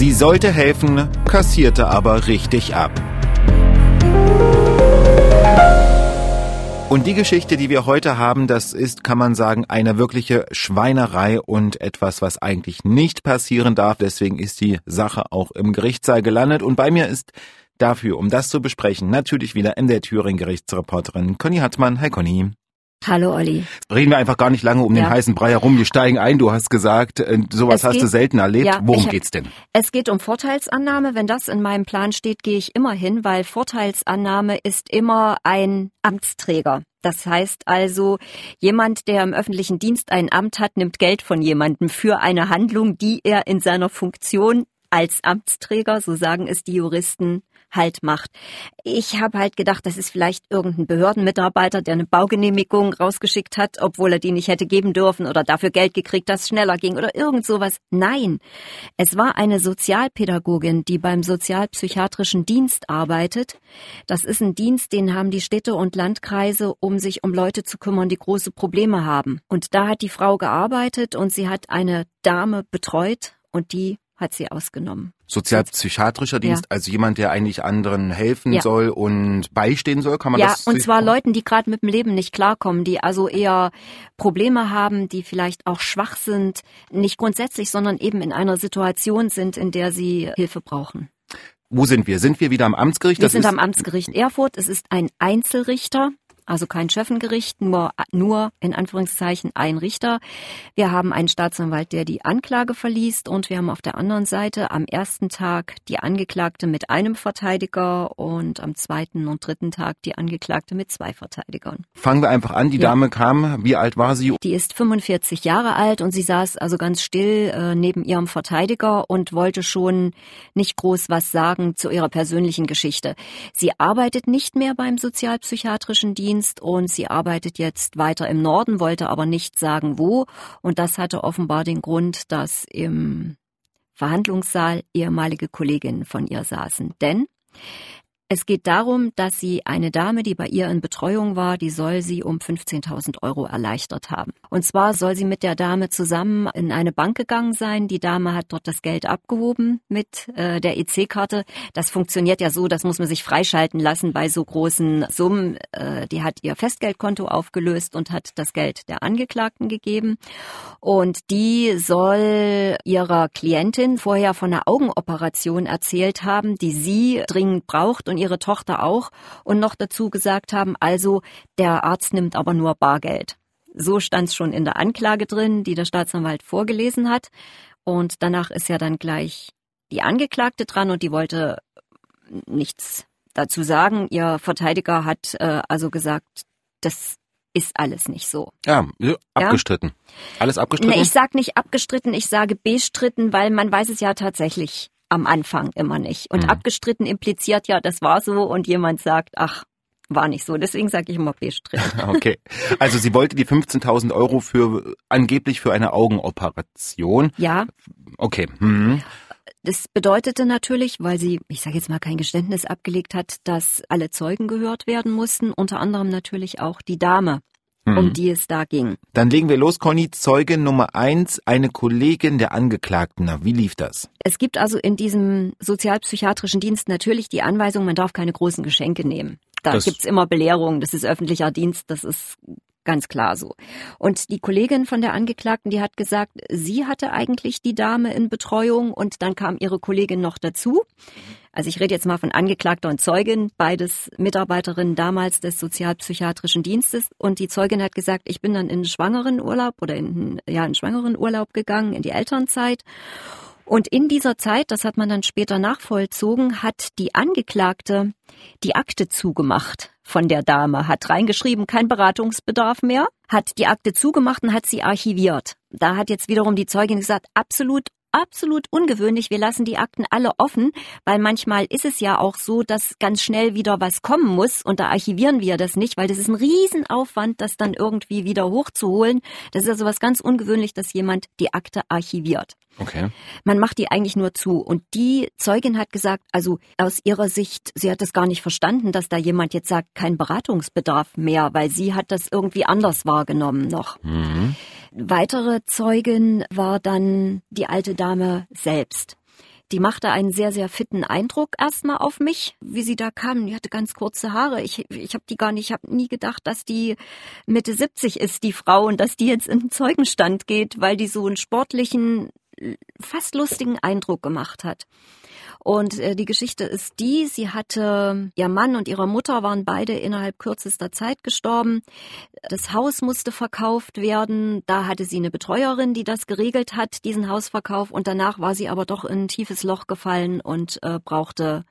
Sie sollte helfen, kassierte aber richtig ab. Und die Geschichte, die wir heute haben, das ist, kann man sagen, eine wirkliche Schweinerei und etwas, was eigentlich nicht passieren darf. Deswegen ist die Sache auch im Gerichtssaal gelandet. Und bei mir ist dafür, um das zu besprechen, natürlich wieder in der Thüringen Gerichtsreporterin Conny Hartmann. Hi Conny. Hallo Olli. Reden wir einfach gar nicht lange um ja. den heißen Brei herum. Wir steigen ein. Du hast gesagt, äh, sowas es hast geht, du selten erlebt. Ja, Worum hab, geht's denn? Es geht um Vorteilsannahme. Wenn das in meinem Plan steht, gehe ich immer hin, weil Vorteilsannahme ist immer ein Amtsträger. Das heißt also, jemand, der im öffentlichen Dienst ein Amt hat, nimmt Geld von jemandem für eine Handlung, die er in seiner Funktion als Amtsträger, so sagen es die Juristen, halt macht. Ich habe halt gedacht, das ist vielleicht irgendein Behördenmitarbeiter, der eine Baugenehmigung rausgeschickt hat, obwohl er die nicht hätte geben dürfen oder dafür Geld gekriegt, dass es schneller ging oder irgend sowas. Nein, es war eine Sozialpädagogin, die beim sozialpsychiatrischen Dienst arbeitet. Das ist ein Dienst, den haben die Städte und Landkreise, um sich um Leute zu kümmern, die große Probleme haben. Und da hat die Frau gearbeitet und sie hat eine Dame betreut und die hat sie ausgenommen. Sozialpsychiatrischer Dienst, ja. also jemand, der eigentlich anderen helfen ja. soll und beistehen soll, kann man ja, das? Ja, und zwar Leuten, die gerade mit dem Leben nicht klarkommen, die also eher Probleme haben, die vielleicht auch schwach sind, nicht grundsätzlich, sondern eben in einer Situation sind, in der sie Hilfe brauchen. Wo sind wir? Sind wir wieder am Amtsgericht? Wir das sind am Amtsgericht Erfurt. Es ist ein Einzelrichter also kein Schöffengericht, nur, nur in Anführungszeichen ein Richter. Wir haben einen Staatsanwalt, der die Anklage verliest und wir haben auf der anderen Seite am ersten Tag die Angeklagte mit einem Verteidiger und am zweiten und dritten Tag die Angeklagte mit zwei Verteidigern. Fangen wir einfach an. Die ja. Dame kam, wie alt war sie? Die ist 45 Jahre alt und sie saß also ganz still äh, neben ihrem Verteidiger und wollte schon nicht groß was sagen zu ihrer persönlichen Geschichte. Sie arbeitet nicht mehr beim sozialpsychiatrischen Dienst Dienst und sie arbeitet jetzt weiter im Norden, wollte aber nicht sagen wo. Und das hatte offenbar den Grund, dass im Verhandlungssaal ehemalige Kolleginnen von ihr saßen. Denn es geht darum, dass sie eine Dame, die bei ihr in Betreuung war, die soll sie um 15.000 Euro erleichtert haben. Und zwar soll sie mit der Dame zusammen in eine Bank gegangen sein. Die Dame hat dort das Geld abgehoben mit äh, der EC-Karte. Das funktioniert ja so, das muss man sich freischalten lassen bei so großen Summen. Äh, die hat ihr Festgeldkonto aufgelöst und hat das Geld der Angeklagten gegeben. Und die soll ihrer Klientin vorher von einer Augenoperation erzählt haben, die sie dringend braucht und ihre Tochter auch und noch dazu gesagt haben, also der Arzt nimmt aber nur Bargeld. So stand es schon in der Anklage drin, die der Staatsanwalt vorgelesen hat. Und danach ist ja dann gleich die Angeklagte dran und die wollte nichts dazu sagen. Ihr Verteidiger hat äh, also gesagt, das ist alles nicht so. Ja, abgestritten. Ja? Alles abgestritten? Nee, ich sag nicht abgestritten, ich sage bestritten, weil man weiß es ja tatsächlich am Anfang immer nicht. Und mhm. abgestritten impliziert ja, das war so und jemand sagt, ach, war nicht so. Deswegen sage ich immer bestritten. okay. Also sie wollte die 15.000 Euro für angeblich für eine Augenoperation. Ja. Okay. Mhm. Das bedeutete natürlich, weil sie, ich sage jetzt mal, kein Geständnis abgelegt hat, dass alle Zeugen gehört werden mussten, unter anderem natürlich auch die Dame mhm. um die es da ging. Dann legen wir los, Conny. Zeuge Nummer eins, eine Kollegin der Angeklagten. Na, wie lief das? Es gibt also in diesem sozialpsychiatrischen Dienst natürlich die Anweisung, man darf keine großen Geschenke nehmen. Da das gibt's immer Belehrungen, das ist öffentlicher Dienst, das ist ganz klar so. Und die Kollegin von der Angeklagten, die hat gesagt, sie hatte eigentlich die Dame in Betreuung und dann kam ihre Kollegin noch dazu. Also ich rede jetzt mal von Angeklagter und Zeugin, beides Mitarbeiterinnen damals des Sozialpsychiatrischen Dienstes. Und die Zeugin hat gesagt, ich bin dann in schwangeren Urlaub oder in, ja, in schwangeren Urlaub gegangen, in die Elternzeit. Und in dieser Zeit, das hat man dann später nachvollzogen, hat die Angeklagte die Akte zugemacht von der Dame, hat reingeschrieben, kein Beratungsbedarf mehr, hat die Akte zugemacht und hat sie archiviert. Da hat jetzt wiederum die Zeugin gesagt, absolut absolut ungewöhnlich. Wir lassen die Akten alle offen, weil manchmal ist es ja auch so, dass ganz schnell wieder was kommen muss und da archivieren wir das nicht, weil das ist ein Riesenaufwand, das dann irgendwie wieder hochzuholen. Das ist also was ganz ungewöhnlich, dass jemand die Akte archiviert. Okay. Man macht die eigentlich nur zu. Und die Zeugin hat gesagt, also aus ihrer Sicht, sie hat das gar nicht verstanden, dass da jemand jetzt sagt, kein Beratungsbedarf mehr, weil sie hat das irgendwie anders wahrgenommen noch. Mhm. Weitere Zeugin war dann die alte Dame selbst. Die machte einen sehr, sehr fitten Eindruck erstmal auf mich, wie sie da kam. Die hatte ganz kurze Haare. Ich, ich habe die gar nicht, ich habe nie gedacht, dass die Mitte 70 ist, die Frau, und dass die jetzt in den Zeugenstand geht, weil die so einen sportlichen, fast lustigen Eindruck gemacht hat. Und äh, die Geschichte ist die, sie hatte, ihr Mann und ihre Mutter waren beide innerhalb kürzester Zeit gestorben. Das Haus musste verkauft werden. Da hatte sie eine Betreuerin, die das geregelt hat, diesen Hausverkauf. Und danach war sie aber doch in ein tiefes Loch gefallen und äh, brauchte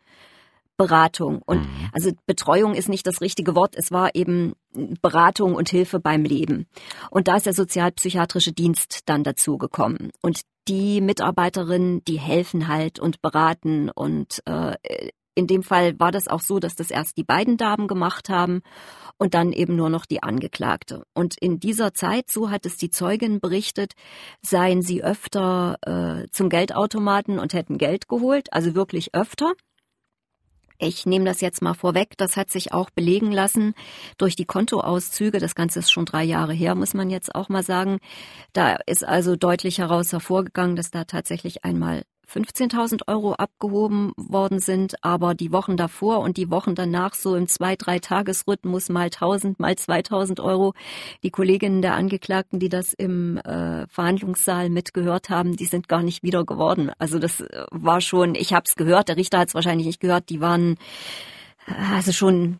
Beratung. Und mhm. also Betreuung ist nicht das richtige Wort. Es war eben Beratung und Hilfe beim Leben. Und da ist der sozialpsychiatrische Dienst dann dazu gekommen. Und die Mitarbeiterinnen, die helfen halt und beraten. Und äh, in dem Fall war das auch so, dass das erst die beiden Damen gemacht haben und dann eben nur noch die Angeklagte. Und in dieser Zeit, so hat es die Zeugin berichtet, seien sie öfter äh, zum Geldautomaten und hätten Geld geholt, also wirklich öfter. Ich nehme das jetzt mal vorweg. Das hat sich auch belegen lassen durch die Kontoauszüge. Das Ganze ist schon drei Jahre her, muss man jetzt auch mal sagen. Da ist also deutlich heraus hervorgegangen, dass da tatsächlich einmal 15.000 Euro abgehoben worden sind, aber die Wochen davor und die Wochen danach so im zwei, drei Tagesrhythmus mal 1.000, mal 2.000 Euro. Die Kolleginnen der Angeklagten, die das im äh, Verhandlungssaal mitgehört haben, die sind gar nicht wieder geworden. Also das äh, war schon, ich habe es gehört, der Richter hat es wahrscheinlich nicht gehört, die waren äh, also schon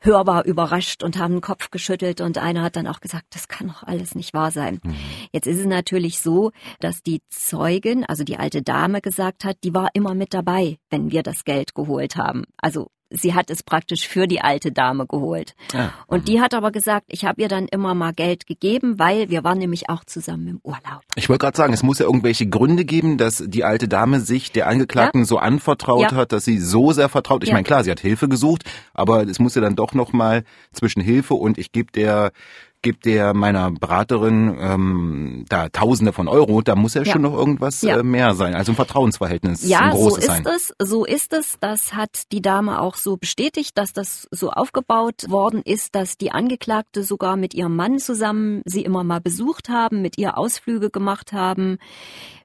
hörbar überrascht und haben den Kopf geschüttelt und einer hat dann auch gesagt, das kann doch alles nicht wahr sein. Mhm. Jetzt ist es natürlich so, dass die Zeugin, also die alte Dame gesagt hat, die war immer mit dabei, wenn wir das Geld geholt haben. Also sie hat es praktisch für die alte Dame geholt. Ja. Und die hat aber gesagt, ich habe ihr dann immer mal Geld gegeben, weil wir waren nämlich auch zusammen im Urlaub. Ich wollte gerade sagen, es muss ja irgendwelche Gründe geben, dass die alte Dame sich der Angeklagten ja. so anvertraut ja. hat, dass sie so sehr vertraut. Ich meine, klar, sie hat Hilfe gesucht, aber es muss ja dann doch noch mal zwischen Hilfe und ich gebe der gibt der meiner Beraterin ähm, da Tausende von Euro, da muss ja, ja. schon noch irgendwas ja. äh, mehr sein, also ein Vertrauensverhältnis ja, ein großes so ist sein. es, so ist es. Das hat die Dame auch so bestätigt, dass das so aufgebaut worden ist, dass die Angeklagte sogar mit ihrem Mann zusammen sie immer mal besucht haben, mit ihr Ausflüge gemacht haben.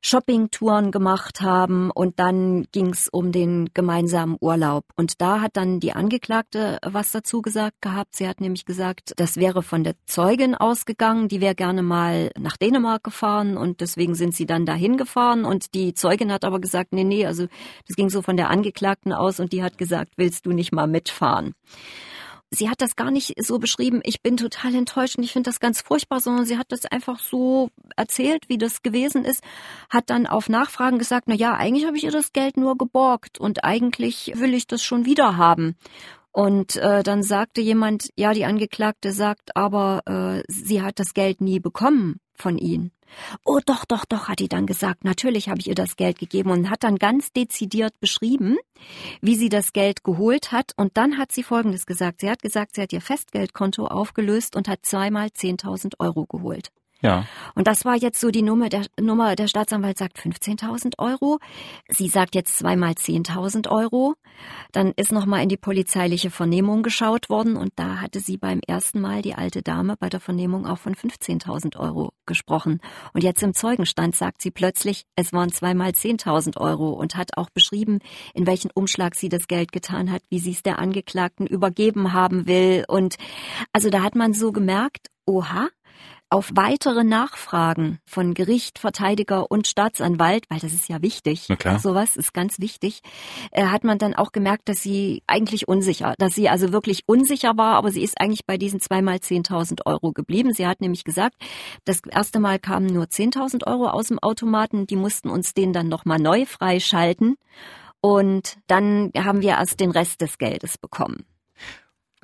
Shoppingtouren gemacht haben und dann ging es um den gemeinsamen Urlaub. Und da hat dann die Angeklagte was dazu gesagt gehabt. Sie hat nämlich gesagt, das wäre von der Zeugin ausgegangen, die wäre gerne mal nach Dänemark gefahren und deswegen sind sie dann dahin gefahren und die Zeugin hat aber gesagt, nee, nee, also das ging so von der Angeklagten aus und die hat gesagt, willst du nicht mal mitfahren? sie hat das gar nicht so beschrieben, ich bin total enttäuscht und ich finde das ganz furchtbar, sondern sie hat das einfach so erzählt, wie das gewesen ist, hat dann auf Nachfragen gesagt, na ja, eigentlich habe ich ihr das Geld nur geborgt und eigentlich will ich das schon wieder haben. Und äh, dann sagte jemand, ja, die Angeklagte sagt, aber äh, sie hat das Geld nie bekommen von ihnen. Oh, doch, doch, doch, hat die dann gesagt. Natürlich habe ich ihr das Geld gegeben und hat dann ganz dezidiert beschrieben, wie sie das Geld geholt hat. Und dann hat sie Folgendes gesagt. Sie hat gesagt, sie hat ihr Festgeldkonto aufgelöst und hat zweimal 10.000 Euro geholt. Ja. Und das war jetzt so die Nummer, der Nummer, der Staatsanwalt sagt 15.000 Euro. Sie sagt jetzt zweimal 10.000 Euro. Dann ist nochmal in die polizeiliche Vernehmung geschaut worden und da hatte sie beim ersten Mal die alte Dame bei der Vernehmung auch von 15.000 Euro gesprochen. Und jetzt im Zeugenstand sagt sie plötzlich, es waren zweimal 10.000 Euro und hat auch beschrieben, in welchen Umschlag sie das Geld getan hat, wie sie es der Angeklagten übergeben haben will. Und also da hat man so gemerkt, oha, auf weitere Nachfragen von Gericht, Verteidiger und Staatsanwalt, weil das ist ja wichtig, Na klar. sowas ist ganz wichtig, äh, hat man dann auch gemerkt, dass sie eigentlich unsicher, dass sie also wirklich unsicher war, aber sie ist eigentlich bei diesen zweimal 10.000 Euro geblieben. Sie hat nämlich gesagt, das erste Mal kamen nur 10.000 Euro aus dem Automaten, die mussten uns den dann nochmal neu freischalten und dann haben wir erst den Rest des Geldes bekommen.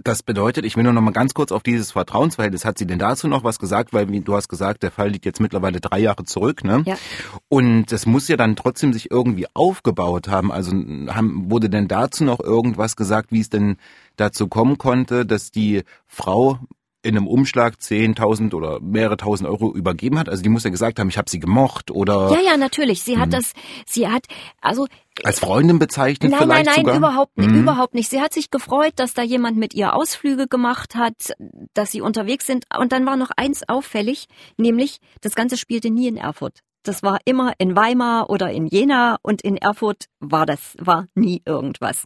Das bedeutet, ich will nur noch mal ganz kurz auf dieses Vertrauensverhältnis. Hat sie denn dazu noch was gesagt? Weil wie du hast gesagt, der Fall liegt jetzt mittlerweile drei Jahre zurück, ne? Ja. Und das muss ja dann trotzdem sich irgendwie aufgebaut haben. Also haben, wurde denn dazu noch irgendwas gesagt, wie es denn dazu kommen konnte, dass die Frau in einem Umschlag 10.000 oder mehrere tausend Euro übergeben hat? Also die muss ja gesagt haben, ich habe sie gemocht oder... Ja, ja, natürlich. Sie hat mhm. das, sie hat, also... Als Freundin bezeichnet nein, vielleicht Nein, nein, sogar? überhaupt nicht, mhm. überhaupt nicht. Sie hat sich gefreut, dass da jemand mit ihr Ausflüge gemacht hat, dass sie unterwegs sind. Und dann war noch eins auffällig, nämlich das Ganze spielte nie in Erfurt. Das war immer in Weimar oder in Jena und in Erfurt war das, war nie irgendwas.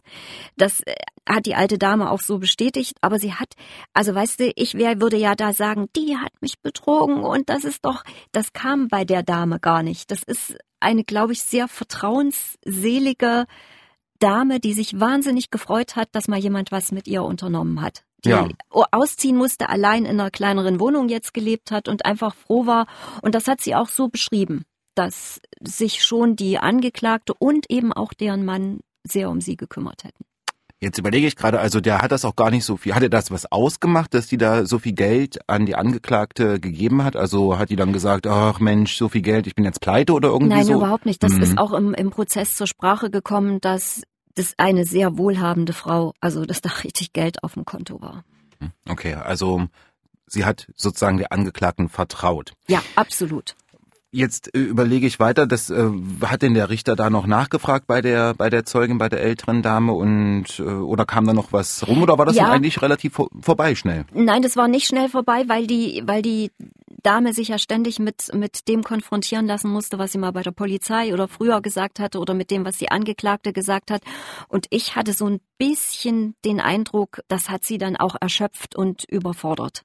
Das äh, hat die alte Dame auch so bestätigt, aber sie hat, also weißt du, ich wär, würde ja da sagen, die hat mich betrogen und das ist doch, das kam bei der Dame gar nicht. Das ist eine, glaube ich, sehr vertrauensselige Dame, die sich wahnsinnig gefreut hat, dass mal jemand was mit ihr unternommen hat. Die ja. ausziehen musste, allein in einer kleineren Wohnung jetzt gelebt hat und einfach froh war. Und das hat sie auch so beschrieben, dass sich schon die Angeklagte und eben auch deren Mann sehr um sie gekümmert hätten. Jetzt überlege ich gerade, also der hat das auch gar nicht so viel. Hat er das was ausgemacht, dass die da so viel Geld an die Angeklagte gegeben hat? Also hat die dann gesagt, ach Mensch, so viel Geld, ich bin jetzt pleite oder irgendwie Nein, so? Nein, überhaupt nicht. Das mhm. ist auch im, im Prozess zur Sprache gekommen, dass das eine sehr wohlhabende Frau, also dass da richtig Geld auf dem Konto war. Okay, also sie hat sozusagen der Angeklagten vertraut. Ja, absolut. Jetzt äh, überlege ich weiter, das äh, hat denn der Richter da noch nachgefragt bei der bei der Zeugin, bei der älteren Dame und äh, oder kam da noch was rum oder war das ja. eigentlich relativ vor, vorbei schnell? Nein, das war nicht schnell vorbei, weil die weil die Dame sich ja ständig mit mit dem konfrontieren lassen musste, was sie mal bei der Polizei oder früher gesagt hatte oder mit dem, was die Angeklagte gesagt hat und ich hatte so ein bisschen den Eindruck, das hat sie dann auch erschöpft und überfordert.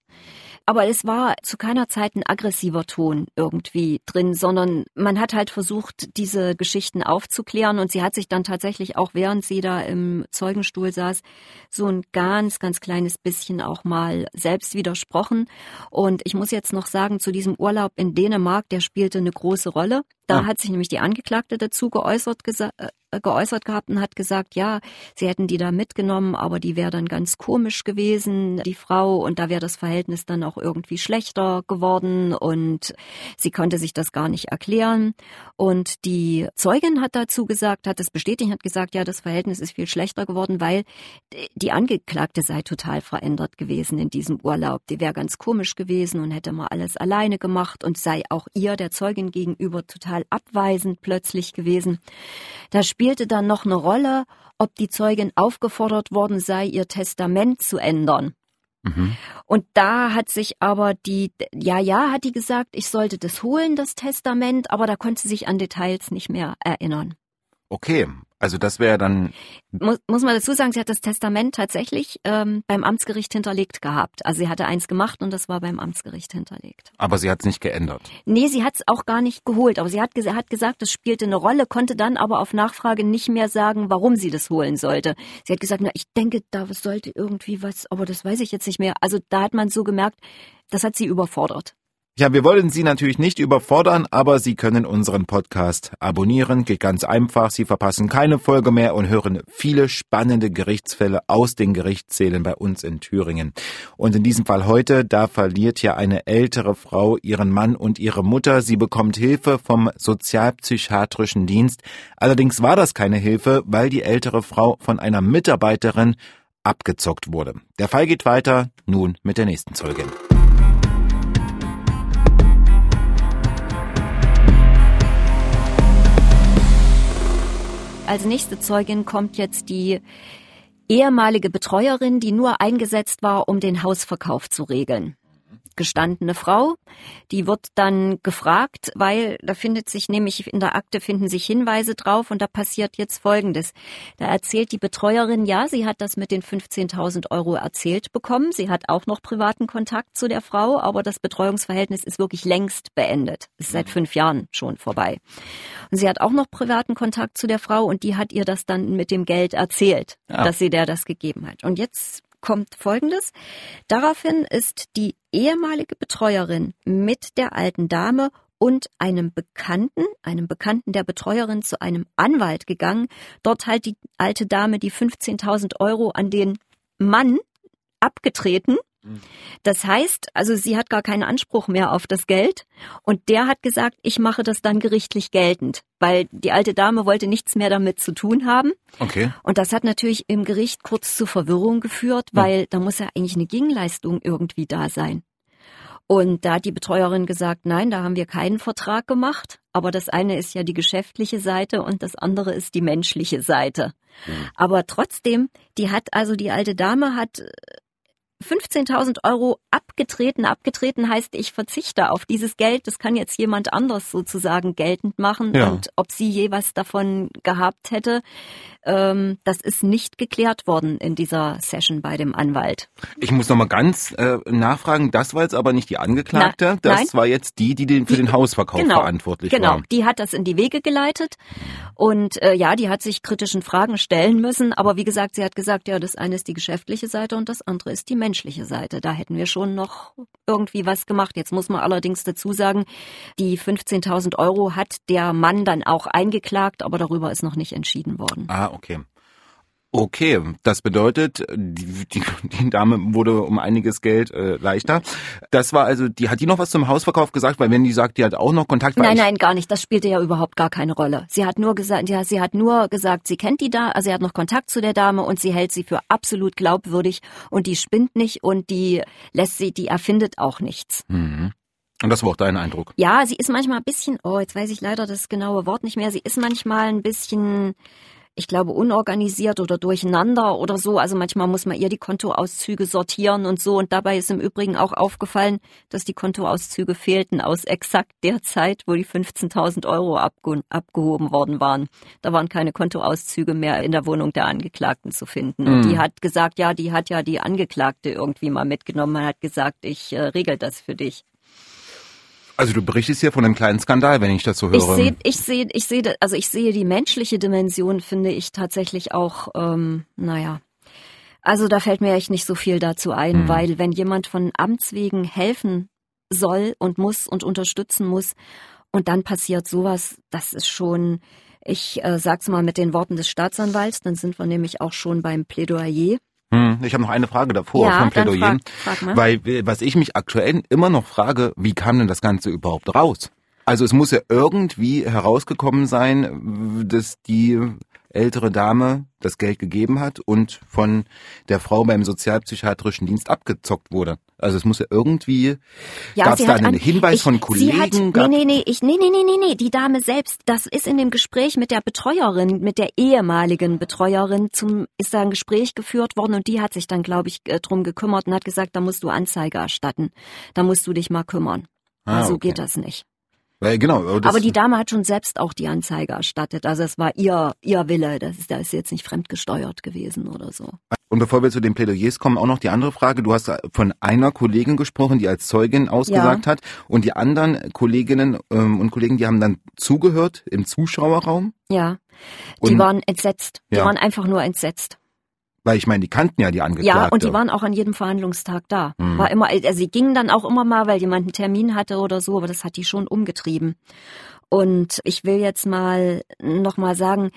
Aber es war zu keiner Zeit ein aggressiver Ton irgendwie drin, sondern man hat halt versucht, diese Geschichten aufzuklären und sie hat sich dann tatsächlich auch, während sie da im Zeugenstuhl saß, so ein ganz, ganz kleines bisschen auch mal selbst widersprochen. Und ich muss jetzt noch sagen, zu diesem Urlaub in Dänemark, der spielte eine große Rolle. Da ja. hat sich nämlich die Angeklagte dazu geäußert, äh, geäußert gehabt und hat gesagt, ja, sie hätten die da mitgenommen, aber die wäre dann ganz komisch gewesen, die Frau, und da wäre das Verhältnis dann auch irgendwie schlechter geworden und sie konnte sich das gar nicht erklären. Und die Zeugin hat dazu gesagt, hat es bestätigt, hat gesagt, ja, das Verhältnis ist viel schlechter geworden, weil die Angeklagte sei total verändert gewesen in diesem Urlaub. Die wäre ganz komisch gewesen und hätte mal alles alleine gemacht und sei auch ihr, der Zeugin gegenüber, total abweisend plötzlich gewesen. Da spielte dann noch eine Rolle, ob die Zeugin aufgefordert worden sei, ihr Testament zu ändern. Mhm. Und da hat sich aber die, ja, ja, hat die gesagt, ich sollte das holen, das Testament, aber da konnte sie sich an Details nicht mehr erinnern. Okay, also das wäre dann. Muss, muss man dazu sagen, sie hat das Testament tatsächlich ähm, beim Amtsgericht hinterlegt gehabt. Also sie hatte eins gemacht und das war beim Amtsgericht hinterlegt. Aber sie hat es nicht geändert. Nee, sie hat es auch gar nicht geholt. Aber sie hat, hat gesagt, es spielte eine Rolle, konnte dann aber auf Nachfrage nicht mehr sagen, warum sie das holen sollte. Sie hat gesagt, na, ich denke, da sollte irgendwie was, aber das weiß ich jetzt nicht mehr. Also da hat man so gemerkt, das hat sie überfordert. Ja, wir wollen Sie natürlich nicht überfordern, aber Sie können unseren Podcast abonnieren. Geht ganz einfach. Sie verpassen keine Folge mehr und hören viele spannende Gerichtsfälle aus den Gerichtssälen bei uns in Thüringen. Und in diesem Fall heute, da verliert ja eine ältere Frau ihren Mann und ihre Mutter. Sie bekommt Hilfe vom sozialpsychiatrischen Dienst. Allerdings war das keine Hilfe, weil die ältere Frau von einer Mitarbeiterin abgezockt wurde. Der Fall geht weiter, nun mit der nächsten Zeugin. Als nächste Zeugin kommt jetzt die ehemalige Betreuerin, die nur eingesetzt war, um den Hausverkauf zu regeln gestandene Frau. Die wird dann gefragt, weil da findet sich nämlich in der Akte finden sich Hinweise drauf und da passiert jetzt Folgendes. Da erzählt die Betreuerin, ja, sie hat das mit den 15.000 Euro erzählt bekommen. Sie hat auch noch privaten Kontakt zu der Frau, aber das Betreuungsverhältnis ist wirklich längst beendet. Ist seit fünf Jahren schon vorbei. Und sie hat auch noch privaten Kontakt zu der Frau und die hat ihr das dann mit dem Geld erzählt, ja. dass sie der das gegeben hat. Und jetzt kommt Folgendes. Daraufhin ist die ehemalige Betreuerin mit der alten Dame und einem Bekannten, einem Bekannten der Betreuerin zu einem Anwalt gegangen. Dort halt die alte Dame die 15.000 Euro an den Mann abgetreten das heißt, also sie hat gar keinen Anspruch mehr auf das Geld und der hat gesagt, ich mache das dann gerichtlich geltend, weil die alte Dame wollte nichts mehr damit zu tun haben. Okay. Und das hat natürlich im Gericht kurz zu Verwirrung geführt, weil ja. da muss ja eigentlich eine Gegenleistung irgendwie da sein. Und da hat die Betreuerin gesagt, nein, da haben wir keinen Vertrag gemacht. Aber das eine ist ja die geschäftliche Seite und das andere ist die menschliche Seite. Mhm. Aber trotzdem, die hat also die alte Dame hat 15.000 Euro abgetreten. Abgetreten heißt, ich verzichte auf dieses Geld. Das kann jetzt jemand anders sozusagen geltend machen. Ja. Und ob sie je was davon gehabt hätte, ähm, das ist nicht geklärt worden in dieser Session bei dem Anwalt. Ich muss noch mal ganz äh, nachfragen. Das war jetzt aber nicht die Angeklagte. Na, das nein. war jetzt die, die den, für den Hausverkauf genau, verantwortlich genau. war. Genau, die hat das in die Wege geleitet. Und äh, ja, die hat sich kritischen Fragen stellen müssen. Aber wie gesagt, sie hat gesagt, ja, das eine ist die geschäftliche Seite und das andere ist die menschliche Seite. Da hätten wir schon noch irgendwie was gemacht. Jetzt muss man allerdings dazu sagen, die 15.000 Euro hat der Mann dann auch eingeklagt, aber darüber ist noch nicht entschieden worden. Ah, okay. Okay, das bedeutet, die, die, die Dame wurde um einiges Geld äh, leichter. Das war also, die hat die noch was zum Hausverkauf gesagt, weil wenn die sagt, die hat auch noch Kontakt. Nein, nein, gar nicht. Das spielte ja überhaupt gar keine Rolle. Sie hat nur gesagt, ja, sie hat nur gesagt, sie kennt die da, also sie hat noch Kontakt zu der Dame und sie hält sie für absolut glaubwürdig und die spinnt nicht und die lässt sie, die erfindet auch nichts. Mhm. Und das war auch dein Eindruck? Ja, sie ist manchmal ein bisschen, oh, jetzt weiß ich leider das genaue Wort nicht mehr. Sie ist manchmal ein bisschen ich glaube, unorganisiert oder durcheinander oder so. Also manchmal muss man ihr die Kontoauszüge sortieren und so. Und dabei ist im Übrigen auch aufgefallen, dass die Kontoauszüge fehlten aus exakt der Zeit, wo die 15.000 Euro abge abgehoben worden waren. Da waren keine Kontoauszüge mehr in der Wohnung der Angeklagten zu finden. Mhm. Und die hat gesagt, ja, die hat ja die Angeklagte irgendwie mal mitgenommen. Man hat gesagt, ich äh, regel das für dich. Also du berichtest hier von einem kleinen Skandal, wenn ich das so höre. Ich sehe, ich sehe, ich sehe, also ich sehe die menschliche Dimension, finde ich tatsächlich auch, ähm, naja. Also da fällt mir echt nicht so viel dazu ein, hm. weil wenn jemand von Amts wegen helfen soll und muss und unterstützen muss und dann passiert sowas, das ist schon, ich äh, sag's mal mit den Worten des Staatsanwalts, dann sind wir nämlich auch schon beim Plädoyer. Hm, ich habe noch eine Frage davor ja, vom Plädoyer. Frag, frag weil was ich mich aktuell immer noch frage, wie kam denn das Ganze überhaupt raus? Also es muss ja irgendwie herausgekommen sein, dass die ältere Dame das Geld gegeben hat und von der Frau beim sozialpsychiatrischen Dienst abgezockt wurde. Also es muss ja irgendwie, ja, gab es da einen an, Hinweis ich, von Kollegen? Hat, nee, nee, nee, ich, nee, nee, nee, nee, nee, die Dame selbst, das ist in dem Gespräch mit der Betreuerin, mit der ehemaligen Betreuerin zum, ist da ein Gespräch geführt worden und die hat sich dann, glaube ich, äh, drum gekümmert und hat gesagt, da musst du Anzeige erstatten, da musst du dich mal kümmern. Ah, also okay. geht das nicht. Weil, genau. Aber, aber die Dame hat schon selbst auch die Anzeige erstattet. Also es war ihr, ihr Wille. Das ist, da ist jetzt nicht fremdgesteuert gewesen oder so. Und bevor wir zu den Plädoyers kommen, auch noch die andere Frage. Du hast von einer Kollegin gesprochen, die als Zeugin ausgesagt ja. hat. Und die anderen Kolleginnen ähm, und Kollegen, die haben dann zugehört im Zuschauerraum? Ja. Die und, waren entsetzt. Die ja. waren einfach nur entsetzt. Weil ich meine, die kannten ja die Angeklagte. Ja, und die waren auch an jedem Verhandlungstag da. Mhm. War immer, also sie gingen dann auch immer mal, weil jemand einen Termin hatte oder so, aber das hat die schon umgetrieben. Und ich will jetzt mal nochmal sagen,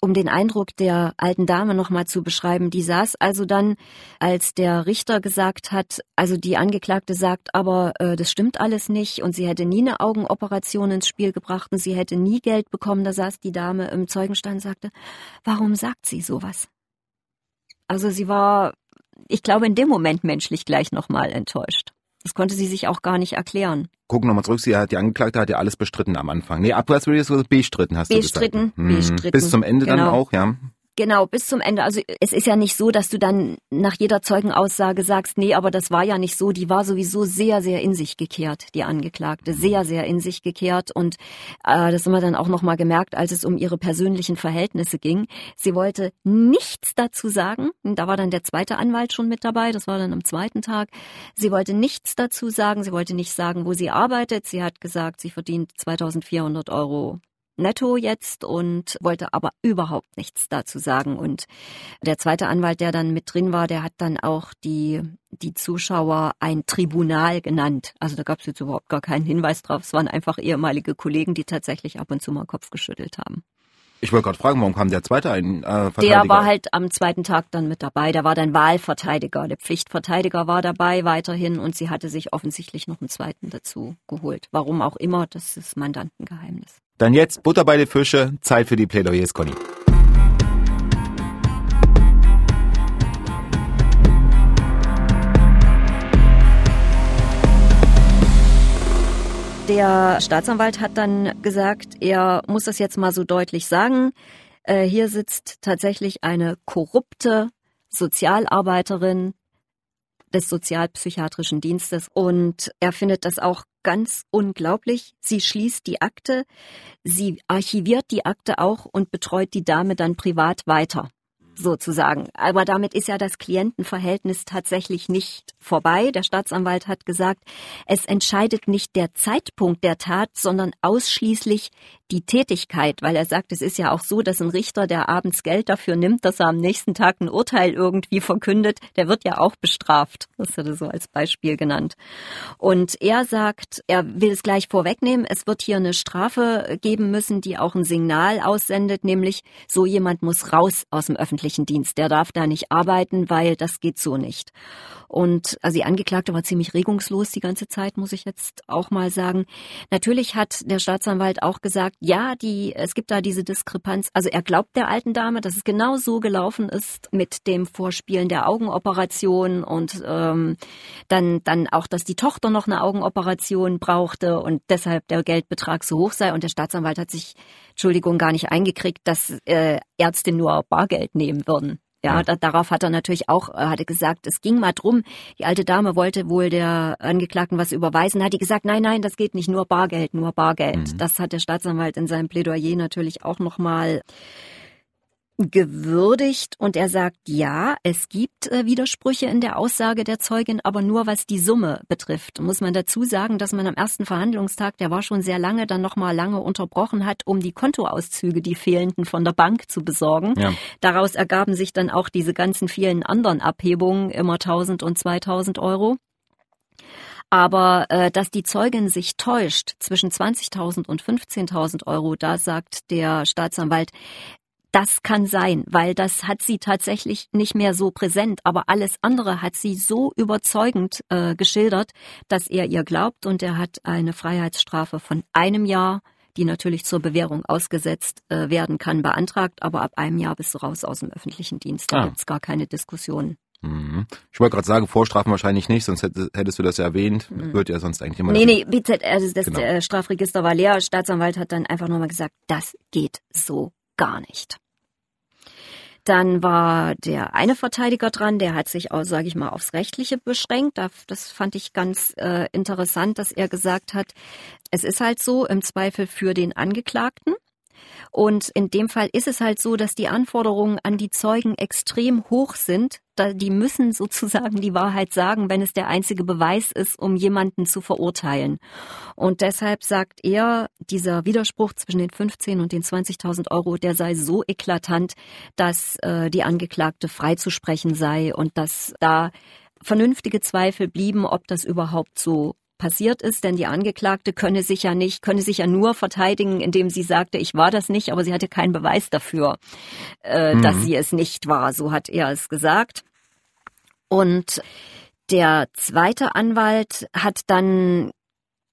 um den Eindruck der alten Dame nochmal zu beschreiben, die saß also dann, als der Richter gesagt hat, also die Angeklagte sagt, aber äh, das stimmt alles nicht und sie hätte nie eine Augenoperation ins Spiel gebracht und sie hätte nie Geld bekommen. Da saß die Dame im Zeugenstand und sagte, warum sagt sie sowas? Also sie war, ich glaube, in dem Moment menschlich gleich nochmal enttäuscht. Das konnte sie sich auch gar nicht erklären. Gucken nochmal zurück, sie hat, die Angeklagte hat ja alles bestritten am Anfang. Nee, abwärts würde ich so bestritten, hast bestritten, du gesagt. Bestritten, bestritten. Bis zum Ende genau. dann auch, ja. Genau, bis zum Ende. Also es ist ja nicht so, dass du dann nach jeder Zeugenaussage sagst, nee, aber das war ja nicht so. Die war sowieso sehr, sehr in sich gekehrt, die Angeklagte. Sehr, sehr in sich gekehrt. Und äh, das haben wir dann auch nochmal gemerkt, als es um ihre persönlichen Verhältnisse ging. Sie wollte nichts dazu sagen. Da war dann der zweite Anwalt schon mit dabei. Das war dann am zweiten Tag. Sie wollte nichts dazu sagen. Sie wollte nicht sagen, wo sie arbeitet. Sie hat gesagt, sie verdient 2400 Euro netto jetzt und wollte aber überhaupt nichts dazu sagen. Und der zweite Anwalt, der dann mit drin war, der hat dann auch die, die Zuschauer ein Tribunal genannt. Also da gab es jetzt überhaupt gar keinen Hinweis drauf. Es waren einfach ehemalige Kollegen, die tatsächlich ab und zu mal Kopf geschüttelt haben. Ich wollte gerade fragen, warum kam der zweite ein, äh, Verteidiger? Der war halt am zweiten Tag dann mit dabei. Der war dann Wahlverteidiger. Der Pflichtverteidiger war dabei weiterhin und sie hatte sich offensichtlich noch einen zweiten dazu geholt. Warum auch immer, das ist Mandantengeheimnis. Dann jetzt Butter bei den Fische, Zeit für die Plädoyers, Conny. Der Staatsanwalt hat dann gesagt, er muss das jetzt mal so deutlich sagen. Äh, hier sitzt tatsächlich eine korrupte Sozialarbeiterin, des Sozialpsychiatrischen Dienstes. Und er findet das auch ganz unglaublich. Sie schließt die Akte, sie archiviert die Akte auch und betreut die Dame dann privat weiter sozusagen. Aber damit ist ja das Klientenverhältnis tatsächlich nicht vorbei. Der Staatsanwalt hat gesagt, es entscheidet nicht der Zeitpunkt der Tat, sondern ausschließlich die Tätigkeit, weil er sagt, es ist ja auch so, dass ein Richter, der abends Geld dafür nimmt, dass er am nächsten Tag ein Urteil irgendwie verkündet, der wird ja auch bestraft. Das hat er so als Beispiel genannt. Und er sagt, er will es gleich vorwegnehmen, es wird hier eine Strafe geben müssen, die auch ein Signal aussendet, nämlich so jemand muss raus aus dem öffentlichen Dienst. Der darf da nicht arbeiten, weil das geht so nicht. Und also die Angeklagte war ziemlich regungslos die ganze Zeit, muss ich jetzt auch mal sagen. Natürlich hat der Staatsanwalt auch gesagt, ja, die, es gibt da diese Diskrepanz. Also er glaubt der alten Dame, dass es genau so gelaufen ist mit dem Vorspielen der Augenoperation und ähm, dann, dann auch, dass die Tochter noch eine Augenoperation brauchte und deshalb der Geldbetrag so hoch sei. Und der Staatsanwalt hat sich, Entschuldigung, gar nicht eingekriegt, dass äh, Ärzte nur Bargeld nehmen würden. Ja, da, darauf hat er natürlich auch, äh, hatte gesagt, es ging mal drum, die alte Dame wollte wohl der Angeklagten was überweisen, hat die gesagt, nein, nein, das geht nicht, nur Bargeld, nur Bargeld. Mhm. Das hat der Staatsanwalt in seinem Plädoyer natürlich auch nochmal gewürdigt und er sagt, ja, es gibt äh, Widersprüche in der Aussage der Zeugin, aber nur was die Summe betrifft. Muss man dazu sagen, dass man am ersten Verhandlungstag, der war schon sehr lange, dann nochmal lange unterbrochen hat, um die Kontoauszüge, die fehlenden von der Bank zu besorgen. Ja. Daraus ergaben sich dann auch diese ganzen vielen anderen Abhebungen, immer 1000 und 2000 Euro. Aber äh, dass die Zeugin sich täuscht zwischen 20.000 und 15.000 Euro, da sagt der Staatsanwalt, das kann sein, weil das hat sie tatsächlich nicht mehr so präsent, aber alles andere hat sie so überzeugend äh, geschildert, dass er ihr glaubt und er hat eine Freiheitsstrafe von einem Jahr, die natürlich zur Bewährung ausgesetzt äh, werden kann, beantragt, aber ab einem Jahr bist du raus aus dem öffentlichen Dienst. Da ah. gibt's gar keine Diskussion. Mhm. Ich wollte gerade sagen, Vorstrafen wahrscheinlich nicht, sonst hättest du das ja erwähnt. Mhm. Wird ja sonst eigentlich immer. Nee, nee, BZ, also das genau. Äh, Strafregister war leer. Staatsanwalt hat dann einfach nochmal gesagt, das geht so gar nicht. Dann war der eine Verteidiger dran, der hat sich auch, sage ich mal, aufs Rechtliche beschränkt. Das fand ich ganz äh, interessant, dass er gesagt hat, es ist halt so, im Zweifel für den Angeklagten. Und in dem Fall ist es halt so, dass die Anforderungen an die Zeugen extrem hoch sind. Die müssen sozusagen die Wahrheit sagen, wenn es der einzige Beweis ist, um jemanden zu verurteilen. Und deshalb sagt er, dieser Widerspruch zwischen den 15 und den 20.000 Euro, der sei so eklatant, dass äh, die Angeklagte freizusprechen sei und dass da vernünftige Zweifel blieben, ob das überhaupt so passiert ist, denn die Angeklagte könne sich ja nicht, könne sich ja nur verteidigen, indem sie sagte, ich war das nicht, aber sie hatte keinen Beweis dafür, äh, mhm. dass sie es nicht war. So hat er es gesagt. Und der zweite Anwalt hat dann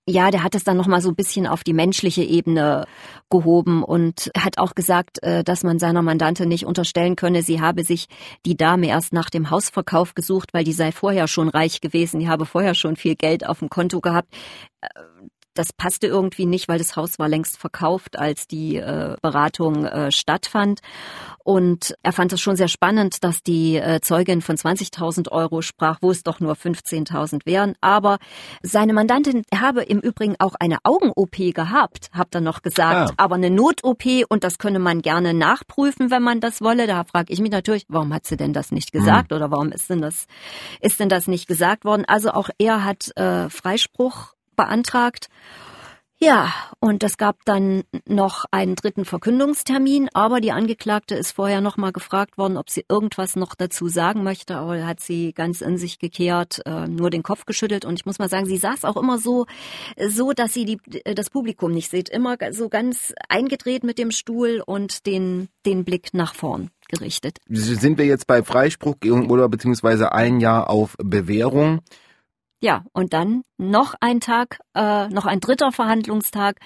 ja, der hat es dann nochmal so ein bisschen auf die menschliche Ebene gehoben und hat auch gesagt, äh, dass man seiner Mandante nicht unterstellen könne, sie habe sich die Dame erst nach dem Hausverkauf gesucht, weil die sei vorher schon reich gewesen, die habe vorher schon viel Geld auf dem Konto gehabt. Äh, das passte irgendwie nicht, weil das Haus war längst verkauft, als die äh, Beratung äh, stattfand. Und er fand es schon sehr spannend, dass die äh, Zeugin von 20.000 Euro sprach, wo es doch nur 15.000 wären. Aber seine Mandantin habe im Übrigen auch eine Augen-OP gehabt, habt er noch gesagt. Ah. Aber eine Not-OP und das könne man gerne nachprüfen, wenn man das wolle. Da frage ich mich natürlich, warum hat sie denn das nicht gesagt hm. oder warum ist denn das, ist denn das nicht gesagt worden? Also auch er hat äh, Freispruch beantragt. Ja, und es gab dann noch einen dritten Verkündungstermin, aber die Angeklagte ist vorher noch mal gefragt worden, ob sie irgendwas noch dazu sagen möchte, aber hat sie ganz in sich gekehrt, äh, nur den Kopf geschüttelt und ich muss mal sagen, sie saß auch immer so, so, dass sie die, das Publikum nicht sieht, immer so ganz eingedreht mit dem Stuhl und den, den Blick nach vorn gerichtet. Sind wir jetzt bei Freispruch oder beziehungsweise ein Jahr auf Bewährung? Ja, und dann noch ein Tag, äh, noch ein dritter Verhandlungstag,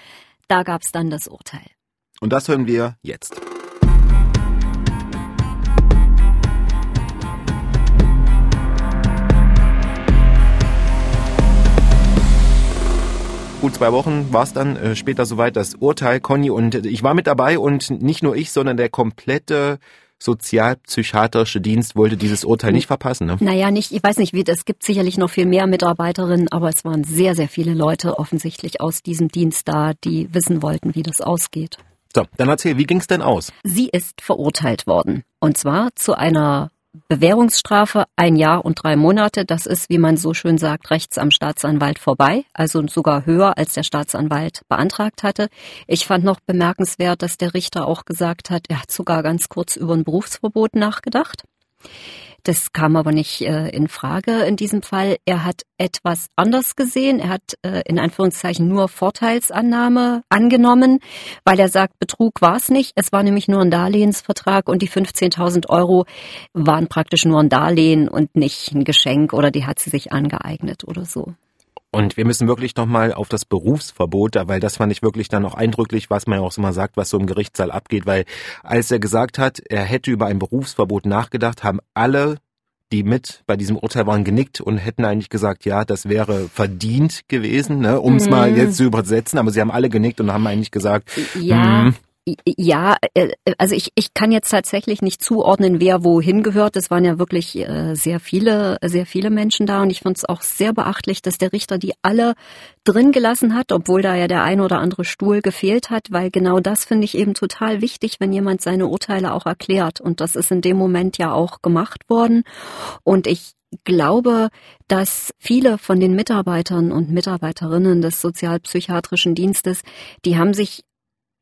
da gab's dann das Urteil. Und das hören wir jetzt. Gut zwei Wochen war es dann äh, später soweit das Urteil, Conny, und ich war mit dabei und nicht nur ich, sondern der komplette sozialpsychiatrische Dienst wollte dieses Urteil nicht verpassen. Ne? Naja, nicht, ich weiß nicht, wie, es gibt sicherlich noch viel mehr Mitarbeiterinnen, aber es waren sehr, sehr viele Leute offensichtlich aus diesem Dienst da, die wissen wollten, wie das ausgeht. So, dann erzähl, wie ging's denn aus? Sie ist verurteilt worden. Und zwar zu einer Bewährungsstrafe ein Jahr und drei Monate. Das ist, wie man so schön sagt, rechts am Staatsanwalt vorbei, also sogar höher, als der Staatsanwalt beantragt hatte. Ich fand noch bemerkenswert, dass der Richter auch gesagt hat, er hat sogar ganz kurz über ein Berufsverbot nachgedacht. Das kam aber nicht äh, in Frage in diesem Fall. Er hat etwas anders gesehen. Er hat äh, in Anführungszeichen nur Vorteilsannahme angenommen, weil er sagt, Betrug war es nicht. Es war nämlich nur ein Darlehensvertrag und die 15.000 Euro waren praktisch nur ein Darlehen und nicht ein Geschenk oder die hat sie sich angeeignet oder so. Und wir müssen wirklich nochmal auf das Berufsverbot, weil das fand ich wirklich dann auch eindrücklich, was man ja auch so mal sagt, was so im Gerichtssaal abgeht, weil als er gesagt hat, er hätte über ein Berufsverbot nachgedacht, haben alle die mit bei diesem Urteil waren genickt und hätten eigentlich gesagt, ja, das wäre verdient gewesen, ne, um es mhm. mal jetzt zu übersetzen, aber sie haben alle genickt und haben eigentlich gesagt, ja, hm, ja, äh, also ich, ich kann jetzt tatsächlich nicht zuordnen, wer wohin gehört. Es waren ja wirklich äh, sehr viele, sehr viele Menschen da und ich fand es auch sehr beachtlich, dass der Richter die alle drin gelassen hat, obwohl da ja der ein oder andere Stuhl gefehlt hat, weil genau das finde ich eben total wichtig, wenn jemand seine Urteile auch erklärt. Und das ist in dem Moment ja auch gemacht worden. Und ich glaube, dass viele von den Mitarbeitern und Mitarbeiterinnen des sozialpsychiatrischen Dienstes, die haben sich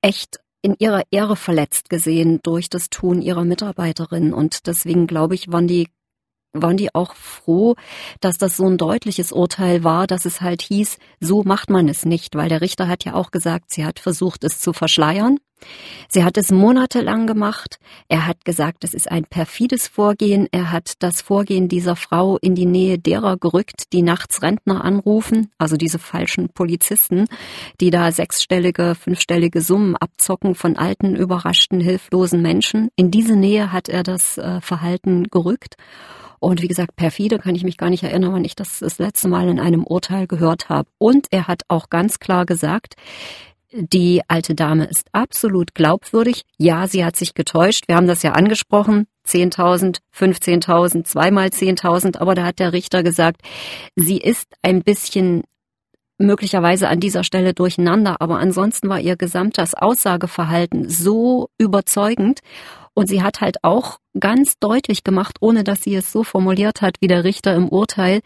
echt in ihrer Ehre verletzt gesehen durch das Tun ihrer Mitarbeiterin. Und deswegen glaube ich, waren die waren die auch froh, dass das so ein deutliches Urteil war, dass es halt hieß, so macht man es nicht, weil der Richter hat ja auch gesagt, sie hat versucht, es zu verschleiern. Sie hat es monatelang gemacht. Er hat gesagt, es ist ein perfides Vorgehen. Er hat das Vorgehen dieser Frau in die Nähe derer gerückt, die nachts Rentner anrufen, also diese falschen Polizisten, die da sechsstellige, fünfstellige Summen abzocken von alten, überraschten, hilflosen Menschen. In diese Nähe hat er das äh, Verhalten gerückt. Und wie gesagt, perfide kann ich mich gar nicht erinnern, wann ich das das letzte Mal in einem Urteil gehört habe. Und er hat auch ganz klar gesagt, die alte Dame ist absolut glaubwürdig. Ja, sie hat sich getäuscht. Wir haben das ja angesprochen. 10.000, 15.000, zweimal 10.000. Aber da hat der Richter gesagt, sie ist ein bisschen möglicherweise an dieser Stelle durcheinander. Aber ansonsten war ihr gesamtes Aussageverhalten so überzeugend. Und sie hat halt auch ganz deutlich gemacht, ohne dass sie es so formuliert hat wie der Richter im Urteil,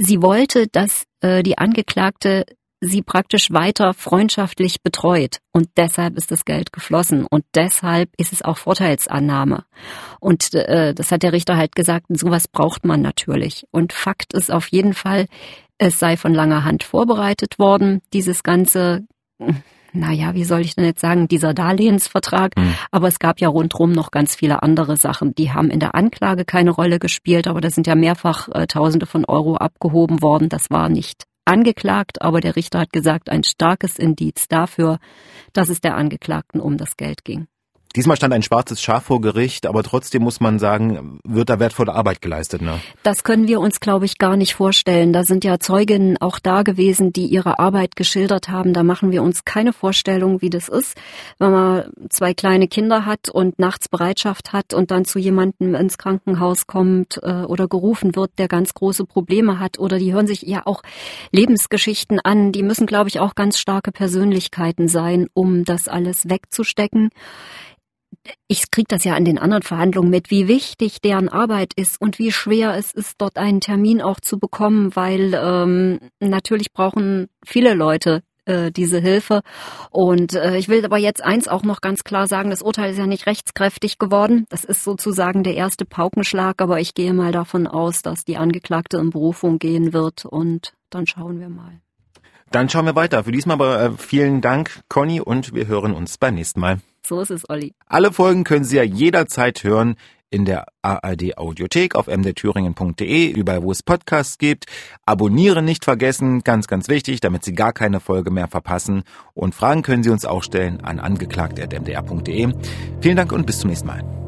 Sie wollte, dass äh, die Angeklagte sie praktisch weiter freundschaftlich betreut. Und deshalb ist das Geld geflossen. Und deshalb ist es auch Vorteilsannahme. Und äh, das hat der Richter halt gesagt, sowas braucht man natürlich. Und Fakt ist auf jeden Fall, es sei von langer Hand vorbereitet worden, dieses ganze naja, wie soll ich denn jetzt sagen, dieser Darlehensvertrag. Mhm. Aber es gab ja rundherum noch ganz viele andere Sachen. Die haben in der Anklage keine Rolle gespielt, aber da sind ja mehrfach äh, Tausende von Euro abgehoben worden. Das war nicht angeklagt, aber der Richter hat gesagt, ein starkes Indiz dafür, dass es der Angeklagten um das Geld ging. Diesmal stand ein schwarzes Schaf vor Gericht, aber trotzdem muss man sagen, wird da wertvolle Arbeit geleistet. Ne? Das können wir uns, glaube ich, gar nicht vorstellen. Da sind ja Zeuginnen auch da gewesen, die ihre Arbeit geschildert haben. Da machen wir uns keine Vorstellung, wie das ist, wenn man zwei kleine Kinder hat und nachts Bereitschaft hat und dann zu jemandem ins Krankenhaus kommt äh, oder gerufen wird, der ganz große Probleme hat. Oder die hören sich ja auch Lebensgeschichten an. Die müssen, glaube ich, auch ganz starke Persönlichkeiten sein, um das alles wegzustecken ich kriege das ja an den anderen Verhandlungen mit, wie wichtig deren Arbeit ist und wie schwer es ist, dort einen Termin auch zu bekommen, weil ähm, natürlich brauchen viele Leute äh, diese Hilfe. Und äh, ich will aber jetzt eins auch noch ganz klar sagen, das Urteil ist ja nicht rechtskräftig geworden. Das ist sozusagen der erste Paukenschlag, aber ich gehe mal davon aus, dass die Angeklagte in Berufung gehen wird und dann schauen wir mal. Dann schauen wir weiter. Für diesmal aber äh, vielen Dank, Conny, und wir hören uns beim nächsten Mal. So ist es, Olli. Alle Folgen können Sie ja jederzeit hören in der ARD Audiothek auf mdthüringen.de, überall wo es Podcasts gibt. Abonnieren nicht vergessen, ganz, ganz wichtig, damit Sie gar keine Folge mehr verpassen. Und Fragen können Sie uns auch stellen an angeklagt.mdr.de. Vielen Dank und bis zum nächsten Mal.